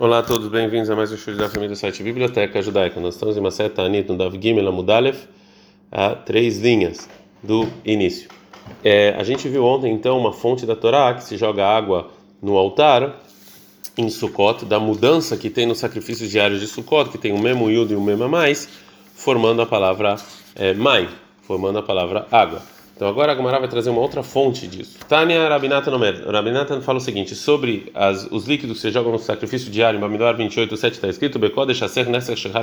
Olá a todos, bem-vindos a mais um estudo da família do site Biblioteca Judaica. Nós estamos em Maseta Anit, no Dav Gimel a três linhas do início. É, a gente viu ontem, então, uma fonte da Torá que se joga água no altar em Sukkot, da mudança que tem nos sacrifícios diários de Sukkot, que tem um Memo Yud e um Mema Mais, formando a palavra é, Mai, formando a palavra água. Então agora a Gamara vai trazer uma outra fonte disso. Tânia Rabinatan Omer. Rabinatan fala o seguinte, sobre as, os líquidos que você joga no sacrifício diário, em Bamidbar 28, 7 está escrito, Bekodesh Aser Neser Shechar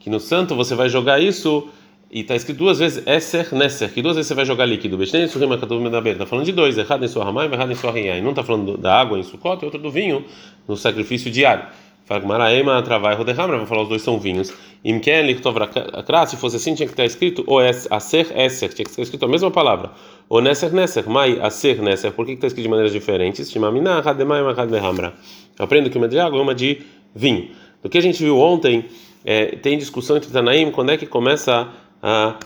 que no santo você vai jogar isso, e está escrito duas vezes Eser Neser, que duas vezes você vai jogar líquido. Bechnen Surim Akatuv Medaber. Está falando de dois, errado em sua Ramai, errado em sua Riai. Não está falando da água em Sukkot e outro do vinho no sacrifício diário. Fala Maraema, Travai Rodeham, vou falar os dois são vinhos. Imken Lichtov se fosse assim, tinha que estar escrito o Aser Eser, tinha que estar escrito a mesma palavra. O Neser Neser, Mai Aser Neser, por que está escrito de maneiras diferentes? Shimamina. Aprendo que uma de água é uma de vinho. Do que a gente viu ontem, é, tem discussão entre Tanaim quando é que começa a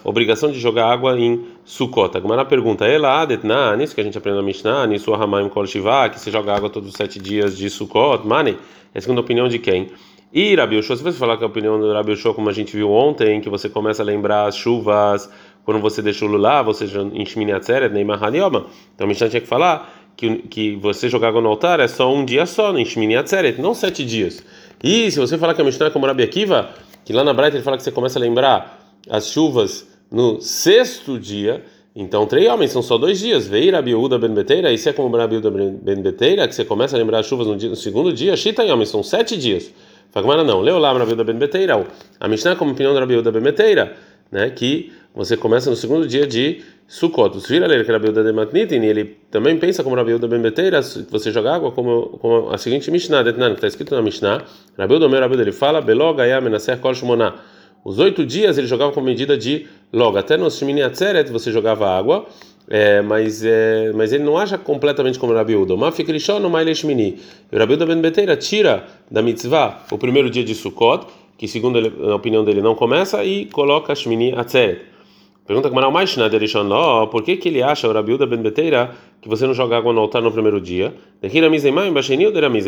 obrigação de jogar água em Sukkot. A Gemara pergunta, ela adetna, nisso que a gente aprendeu na Mishnah, nisso Kol Shiva, que se joga água todos os sete dias de Sukkot, mane, é a segunda opinião de quem? E Rabi Yoshua, se você falar que a opinião do Rabi Yoshua, como a gente viu ontem, que você começa a lembrar as chuvas quando você deixa o lulav, você em Shmini Atzeret, Neymar Hanioma, então a Mishnah tinha que falar que, que você jogar água no altar é só um dia só, em Shmini Atzeret, não sete dias. E se você falar que a Mishnah é como Rabi Akiva, que lá na Braita ele fala que você começa a lembrar as chuvas no sexto dia, então três homens são só dois dias. Veio Rabiúda Ben Beteira, e se é como Rabiúda Ben Beteira, que você começa a lembrar as chuvas no, dia, no segundo dia, Shita e homens são sete dias. Fagmara não, leu lá Rabiúda Ben Beteira. A Mishnah como opinião do Rabiúda Ben Beteira, né, que você começa no segundo dia de Sukkot. Vira ler que Rabiúda de Matnitin, ele também pensa como Rabiúda Ben Beteira, você joga água como, como a seguinte Mishnah, que está escrito na Mishnah, Rabiúda meu Rabiúda ele fala, Beló Menaser Kol Shmoná. Os oito dias ele jogava com medida de logo. Até no Shemini Atzeret você jogava água, é, mas, é, mas ele não acha completamente como Rabi Uda. Mafik Rishon no Maile Shmini. O Rabi Ben Beteira tira da mitzvah o primeiro dia de Sukkot, que segundo a opinião dele não começa, e coloca Shmini Atzeret. Pergunta como mais na Derishon, por que que ele acha o Rabi Uda Ben Beteira que você não joga água no altar no primeiro dia?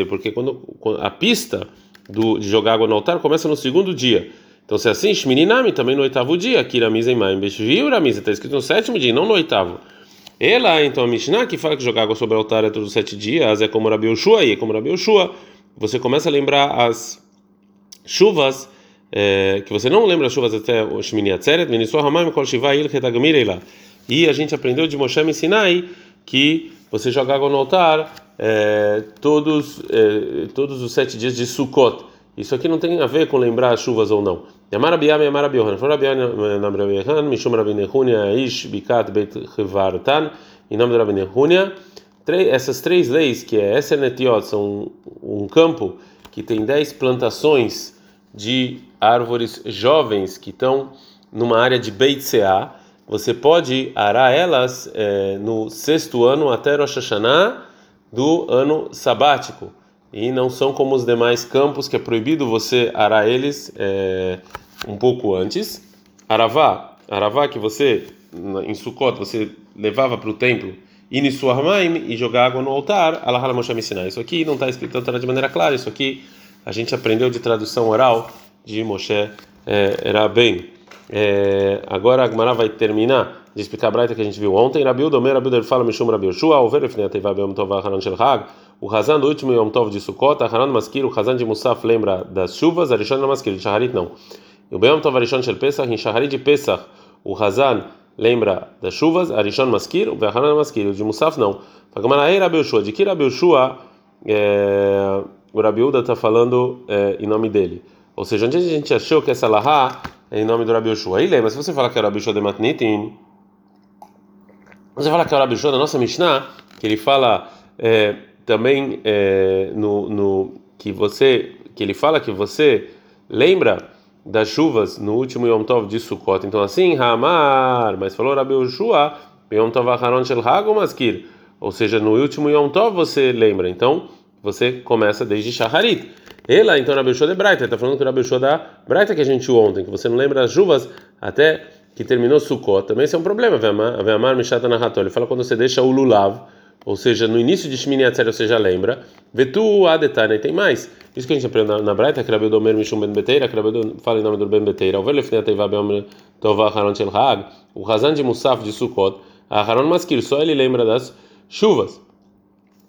Porque quando a pista do, de jogar água no altar começa no segundo dia. Então, se é assim, Shmininami também no oitavo dia, Kiramiza em Maim Beshviu está escrito no sétimo dia, não no oitavo. Ela, então, a Mishnah, que fala que jogar água sobre o altar é todos os sete dias, é como Rabi Yoshua, e é como Rabi Yoshua, você começa a lembrar as chuvas, é, que você não lembra as chuvas até o Shmini Atzeret, Minisua Hamaim Kol Shiva Il Retagmirei E a gente aprendeu de Moshe Sinai que você joga água no altar é, todos, é, todos os sete dias de Sukkot. Isso aqui não tem a ver com lembrar as chuvas ou não. Yamar Abiyam Yamar Abiyohan. For Abiyam Nam Rabiyohan, Mishum Rabbi Nehunia, Ish Bikat Beit Chivartan, em nome do Rabbi Nehunia. Essas três leis, que é Essenetiot, são um campo que tem dez plantações de árvores jovens que estão numa área de Beit Seah. Você pode arar elas é, no sexto ano até Rosh Hashanah do ano sabático e não são como os demais campos que é proibido você arar eles é, um pouco antes. Aravá, aravá que você em Sukkot você levava para o templo Inisuarmaim e jogar água no altar, Allah Moshe me ensinar. Isso aqui não está escrito de maneira clara, isso aqui a gente aprendeu de tradução oral de Moshe é, era bem. É, agora a Gemara vai terminar de explicar a braita que a gente viu ontem. Rabiu Domer, Rabiu ele fala Mishum Rabiu Shua, o Verefne Ateva Beom Tova Hanan Shel Hag, o Hazan do último Yom Tov de Sukkot, Hanan Maskir, o Hazan de Musaf lembra das chuvas, Arishon Maskir, de Shaharit não. E o Beom Tov Arishon Shel Pesach, em Shaharit de Pesach, o Hazan lembra das chuvas, Arishon Maskir, o Hanan Maskir, o de Musaf não. Fagamara Ei Rabiu Shua, de que Rabiu Shua, é, o Rabiuda está falando é, em nome dele. Ou seja, onde a gente achou que essa lahá é em nome do Rabi Yoshua? Aí lembra, se você falar que é o Rabi Yoshua de Matnitin, você fala que é o Rabi Yoshua da nossa Mishnah, que ele fala é, também é, no, no, que você, que ele fala que você lembra das chuvas no último Yom Tov de Sukkot. Então assim, Hamar, mas falou Rabi Yoshua, Yom Tov Aharon Shel Hag Maskir. Ou seja, no último Yom Tov você lembra. Então, você começa desde Shaharit. Ela, então, Rabi Yoshua de Braita, está falando que Rabi Yoshua da Braita que a gente ontem, que você não lembra as chuvas até que terminou Sukkot, também isso é um problema. Ve'amar Mishata Nahato, ele fala quando você deixa o Lulav, ou seja, no início de Shmini Atzer você já lembra. Vetu Adetane, tem mais. Isso que a gente aprende na, na que Rabi Domer Mishum Ben Beteira, Rabi fala em nome do Ben Beteira. O Velho Fnei Teiva Beom Tova Haron Shel Hag, o Hazan de Musaf de Sukkot, Haron Maskir, só ele lembra das chuvas.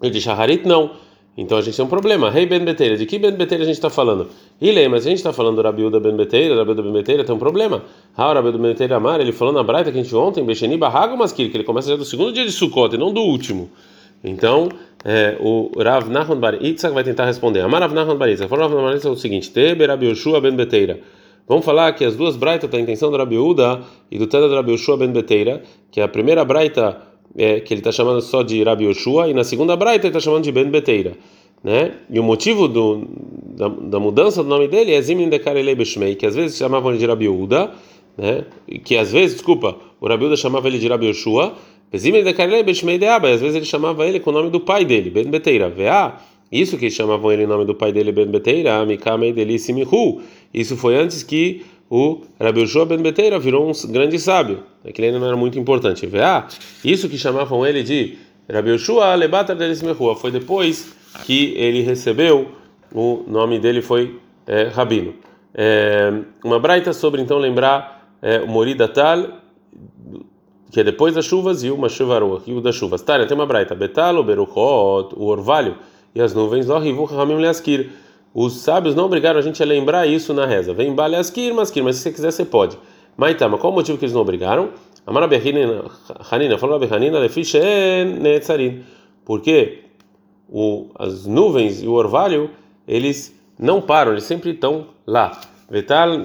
E de Shaharit não. Então a gente tem um problema. Rei hey Ben Beteira, de que Ben Beteira a gente está falando? Lembra, se a gente está falando do Rabiuda Ben Beteira, Rabiuda Ben Beteira, tem um problema. Ah, o Rabiuda Ben Beteira Amar, ele falou na Braita que a gente ontem, Becheni Barrago Maskir, que ele começa já do segundo dia de Sukkot e não do último. Então, é, o Rav Nachman Bar Itzak vai tentar responder. Amar Rav Nachman Bar Itzak. Falou Rav Nachman Bar Itzak é o seguinte: Tebe Rabi Ben Beteira. Vamos falar que as duas braitas têm a intenção do Rabi Uda e do Teda do Rabi Ben Beteira, que a primeira braita é, que ele está chamando só de Rabi Yoshua, e na segunda braita ele está chamando de Ben Beteira. Né? E o motivo do, da, da mudança do nome dele é Zimin de Karelei Beshmei, que às vezes chamavam ele de Rabi Uda, né? que às vezes, desculpa, o Rabi Uda chamava ele de Rabi Yoshua, Zimin de Karelei Beshmei de Abba, às vezes ele chamava ele com o nome do pai dele, Ben Beteira. Vea, isso que chamavam ele em nome do pai dele, Ben Beteira, Amikamei Delisimihu. Isso foi antes que o Rabi Yoshua Ben Beteira virou um grande sábio. Aquele ainda não era muito importante. Vea, isso que chamavam ele de Rabi Yoshua Lebata Delisimihu. Foi depois que ele recebeu, o nome dele foi é, Rabino. É, uma braita sobre então lembrar é, o Morida Tal que é depois das chuvas, e uma chuva e o das chuvas. Tá, tem uma braita, betalo, beruchot, o orvalho e as nuvens, rivu ramim leaskir. Os sábios não obrigaram a gente a lembrar isso na reza. Vem baleaskir, maskir, mas se você quiser você pode. Maitama, qual o motivo que eles não obrigaram? Amara Hanina, falou Hanina, netzarin. Porque o, as nuvens e o orvalho, eles não param, eles sempre estão lá. Vetal,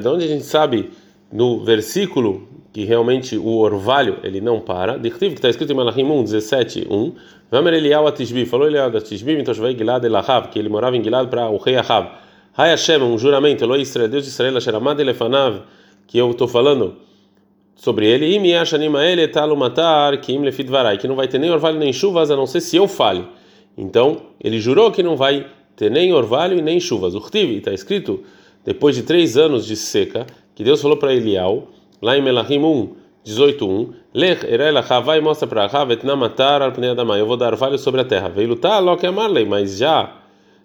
de onde a gente sabe no versículo que realmente o orvalho ele não para. Dictiv que está escrito em Malachim 1, 17, 1. Vamer Eliyahu Atishbi, falou Eliyahu Atishbi, então vai Gilad Elahav, que ele morava em Gilad para o rei Ahav. Hai Hashem, um juramento, Eloi Israel, Deus de Israel, Asheramad Elefanav, que eu estou falando sobre ele, Im Yashanima Ele Etalu Matar, que Im Lefid Varai, que não vai ter nem orvalho nem chuvas, a não ser se eu fale. Então, ele jurou que não vai ter nem orvalho e nem chuvas. O está escrito, depois de três anos de seca, que Deus falou para Elial, lá em Melahim 1, 18.1, Lech erelacha, vai e mostra para Achav, etnamatar al pnei adamai, eu vou dar orvalho sobre a terra. Veio lutar, lo que amarlei, mas já,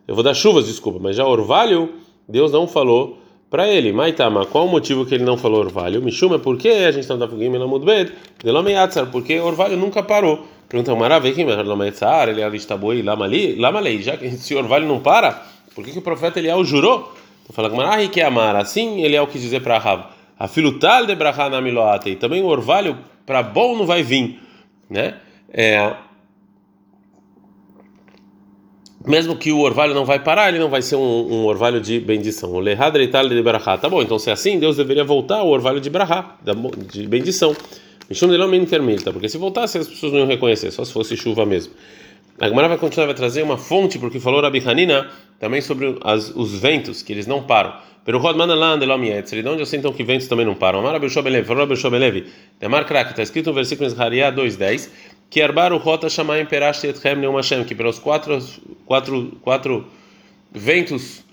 eu vou dar chuvas, desculpa, mas já orvalho, Deus não falou para ele. Maitama, qual o motivo que ele não falou orvalho? Mishuma, por que a gente está no Dafugim Elamudbed? Delomeyatzar, porque orvalho nunca parou. Pergunta Maravekim, Delomeyatzar, ele é alistaboi, lamalei, já que se orvalho não para, por que, que o profeta Eliel jurou? Fala Gmarah que é amar. Assim ele é o que dizer para Rav. A filutal de brachá na miloate. Também o orvalho para bom não vai vir, né? É, mesmo que o orvalho não vai parar, ele não vai ser um, um orvalho de bendição. O lehadreital de brachá. Tá bom, então se é assim, Deus deveria voltar o orvalho de brachá, de bendição. Mishum de intermita, porque se voltasse as pessoas não iam reconhecer, só se fosse chuva mesmo. A Gemara vai continuar, vai trazer uma fonte, porque falou Rabi Hanina também sobre as, os ventos, que eles não param. Pero Rodman Alan de Lomietzer, de onde eu sei então que ventos também não param? Amar Abel Shobelev, falou Abel Shobelev, Demar Krak, está escrito no versículo em Zahariah 2.10, que Arbar Rota Shamaim Perash Etchem Neum Hashem, que pelos quatro, quatro, quatro ventos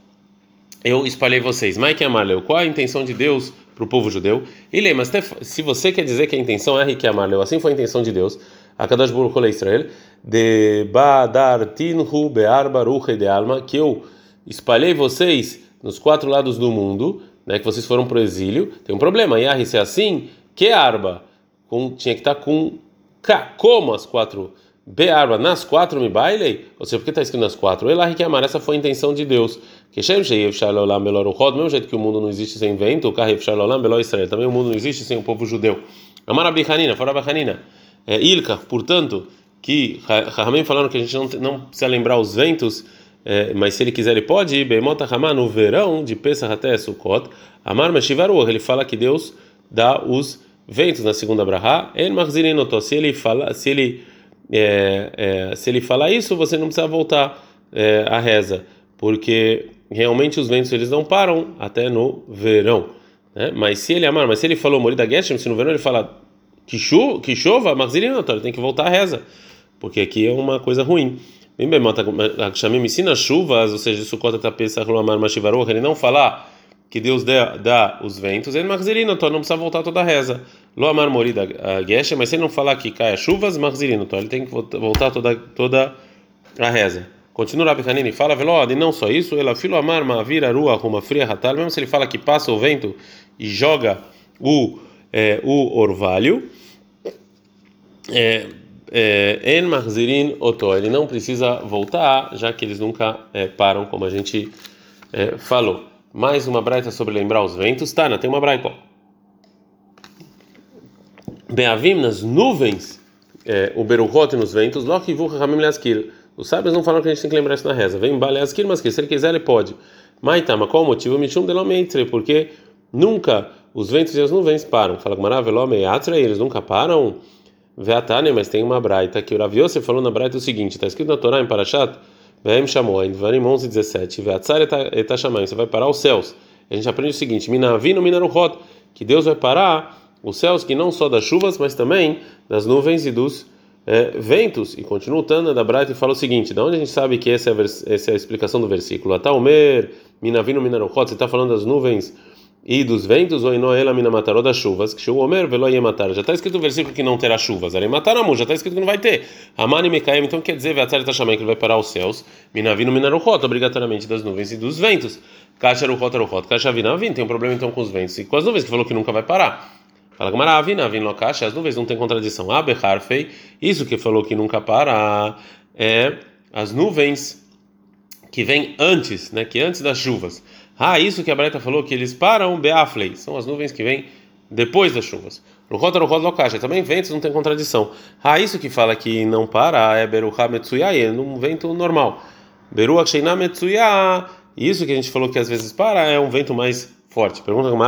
eu espalhei vocês. Mike Amarleu, qual a intenção de Deus para o povo judeu? E lê, mas se você quer dizer que a intenção é Rique Amarleu, assim foi a intenção de Deus, a Kadosh Baruch Israel, de Badartinhu Bear Baruch de Alma, que eu espalhei vocês nos quatro lados do mundo, né, que vocês foram para o exílio, tem um problema. Yahri, se é assim, que arba? Com, tinha que estar com K, como as quatro Bearba, nas quatro me bailei? Ou seja, por que está escrito nas quatro? Elahi que amar, essa foi a intenção de Deus. Que Shem Sheyev Shalolam Belor Uchod, do mesmo jeito que o mundo não existe sem vento, o Karev Shalolam Belor Israel, também o mundo não existe sem o povo judeu. Amar Abihanina, fora Abihanina. É, Ilka, portanto, que Rahamim falaram que a gente não, não precisa lembrar os ventos, é, mas se ele quiser ele pode ir, Beimota Hamá, no verão de Pesach até Sukkot, Amar Meshivaru, ele fala que Deus dá os ventos na segunda brahá, El Marzirinoto, se ele fala, se ele é, é, se ele falar isso, você não precisa voltar é, à reza, porque realmente os ventos eles não param até no verão. Né? Mas se ele amar, mas se ele falou morida Geshem, se no verão ele fala que, cho que chova, Marzirinoto, ele tem que voltar à reza porque aqui é uma coisa ruim. Bem bem, me ensina chuvas, ou seja, Sukkot Tapesach Lomar Mashivaruch, ele não falar que Deus dá, dá os ventos, ele Marzirino, então não precisa voltar toda a reza. Loamar Morida Gesha, mas se ele não falar que cai as chuvas, Marzirino, então ele tem que voltar toda, toda a reza. Continua Rabi Hanini, fala velod, e não só isso, ela filo amar vira rua com uma fria ratal, mesmo se ele fala que passa o vento e joga o, é, o orvalho, é, é, en mahzirin oto, ele não precisa voltar, já que eles nunca é, param, como a gente é, falou. Mais uma braita sobre lembrar os ventos. Tana, tem uma braita. Beavim nas nuvens, é, o beruhot nos ventos, loki vucha hamim leaskir os sábios não falam que a gente tem que lembrar isso na reza. Vem baleaskir, mas que se ele quiser ele pode. Maitama, qual o motivo? Michum delomeitre, porque nunca os ventos e as nuvens param. Fala com maravilhosa, eles nunca param. Veatane, mas tem uma braita que o Yosef falou na braita o seguinte: está escrito na Torá em Parashat, Vem chamou em Dvarim 11, 17. Veatzar eta chamando, você vai parar os céus. A gente aprende o seguinte: Minavino minaruhot, que Deus vai parar os céus, que não só das chuvas, mas também das nuvens e dos é, ventos, e continua o Tana da Braita e fala o seguinte: da onde a gente sabe que essa é a, essa é a explicação do versículo? Ataumer, Minavino Minarochot, você está falando das nuvens e dos ventos, ou Inoela Minamataró das chuvas, que o Omer velo matar. Já está escrito no versículo que não terá chuvas. Aremataram, já está escrito que não vai ter. Amani Mekaem, então quer dizer, Veatzar Tashamai, que ele vai parar os céus. Minavino Minarochot, obrigatoriamente das nuvens e dos ventos. Caixa Ruchot Ruchot, Caixa Vinavin, tem um problema então com os ventos e com as nuvens, que falou que nunca vai parar. Fala que Maravina, vim locacha, as nuvens não tem contradição. Abe Harfei, isso que falou que nunca para é as nuvens que vêm antes, né, que antes das chuvas. Ah, isso que a Breta falou que eles param Beaflei, são as nuvens que vêm depois das chuvas. Ruchot Ruchot locacha, também ventos não tem contradição. Ah, isso que fala que não para é Beruha Metsuyai, é um vento normal. Beruha Sheina Metsuya, isso que a gente falou que às vezes para é um vento mais forte. Pergunta como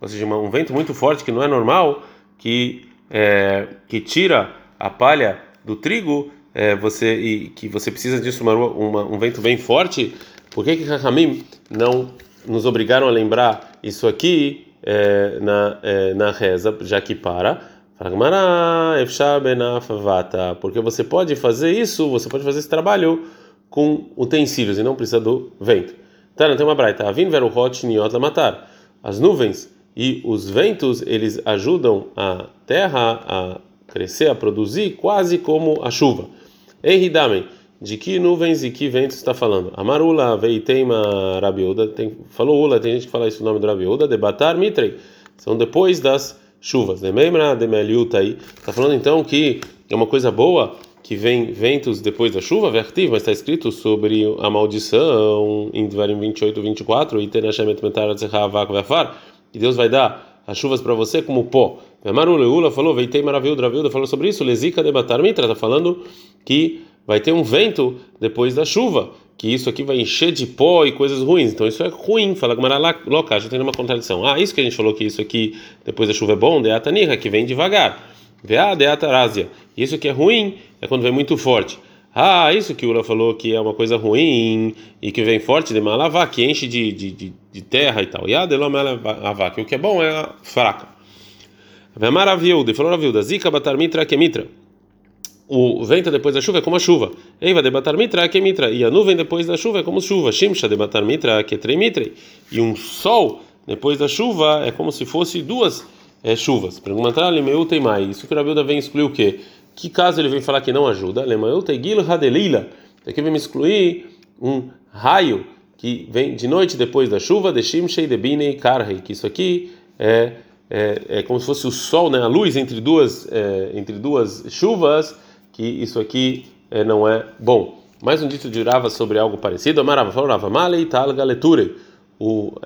ou seja, um vento muito forte que não é normal, que é, que tira a palha do trigo, é, você e que você precisa disso uma, uma, um vento bem forte. Por que que Rahamim não nos obrigaram a lembrar isso aqui é, na é, na reza, já que para? Porque você pode fazer isso, você pode fazer esse trabalho com utensílios e não precisa do vento. Tana tem uma braita. Avin veruhot niot matar. As nuvens e os ventos eles ajudam a terra a crescer, a produzir, quase como a chuva. Ei de que nuvens e que ventos está falando? Amarula veiteima rabiuda, falou ula, tem gente que fala isso no nome do rabiuda, debatar mitrei. São depois das chuvas. Dememra demeliuta aí. Está falando então que é uma coisa boa que vem ventos depois da chuva, vertiv, mas está escrito sobre a maldição em Dvarim 28, 24, e que Deus vai dar as chuvas para você como pó. Amaru Leula falou, veitei maravilhoso, Dravilda falou sobre isso, Lezica debatar mitra, está falando que vai ter um vento depois da chuva, que isso aqui vai encher de pó e coisas ruins. Então isso é ruim, fala que loca, já tem uma contradição. Ah, isso que a gente falou que isso aqui depois da chuva é bom, de atanirra, que vem devagar. Veá de atarásia. Isso que é ruim é quando vem muito forte. Ah, isso que o Ula falou que é uma coisa ruim e que vem forte de malavá, que enche de, de, de, de terra e tal. E a delomelavá, que o que é bom é fraca. Vemar aviuda, falou aviuda, zika batar mitra que mitra. O vento depois da chuva é como a chuva. Eiva de que mitra. E a nuvem depois da chuva é como chuva. Shimsha de que tremitre. E um sol depois da chuva é como se fosse duas é, chuvas. Perguntar meu tem mais. Isso que a Rabilda vem excluir o quê? Que caso ele vem falar que não ajuda? Lemaeu tegil hadelila. Aqui vem me excluir um raio que vem de noite depois da chuva, de shimshei de binei karhei. Que isso aqui é, é, é, como se fosse o sol, né? A luz entre duas é, entre duas chuvas. Que isso aqui é, não é bom. Mais um dito de Rava sobre algo parecido. Amarava falou Rava malei tal galeture.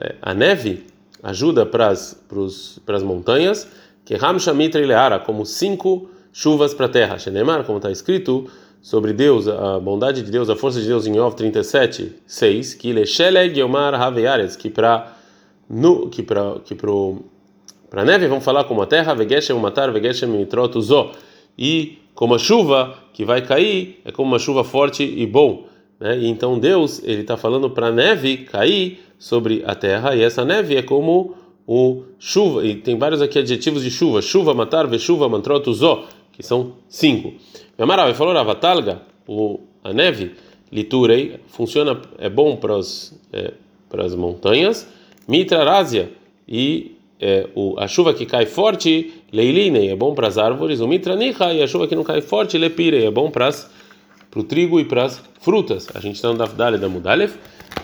É, a neve ajuda para as montanhas, que Ramshamitra Ileara, como cinco chuvas para a terra. Shenemar, como está escrito sobre Deus, a bondade de Deus, a força de Deus em Ov 37, 6, que Lesheleg Yomar Haveares, que para que para que pro para neve vamos falar como a terra, Vegeshem matar, Vegeshem mitrotuzó, e como a chuva que vai cair é como uma chuva forte e bom, né? E então Deus ele está falando para a neve cair sobre a terra, e essa neve é como o chuva, e tem vários aqui adjetivos de chuva: chuva, matar, chuva, mantroto, zó, que são cinco. Amarav falou Ravatalga, o a neve, liturei, funciona, é bom para as é, para as montanhas, mitrarásia, e é, o, a chuva que cai forte, leilinei, é bom para as árvores, o mitranicha, e a chuva que não cai forte, lepirei, é bom para as para o trigo e para as frutas. A gente está no Dafdale da Mudalef.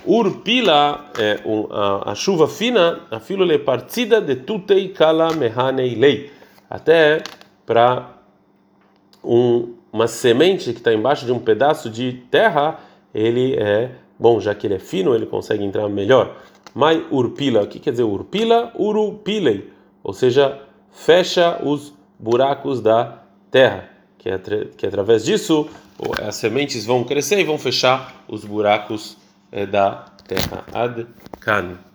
Urpila é um, a, a, chuva fina, a filole partida de tutei kala mehanei lei. Até para um, uma semente que está embaixo de um pedaço de terra, ele é bom, já que ele é fino, ele consegue entrar melhor. Mai urpila, o que quer dizer urpila? Urupilei, ou seja, fecha os buracos da terra, que, é, que através disso as sementes vão crescer e vão fechar os buracos é, da terra. Ad kan.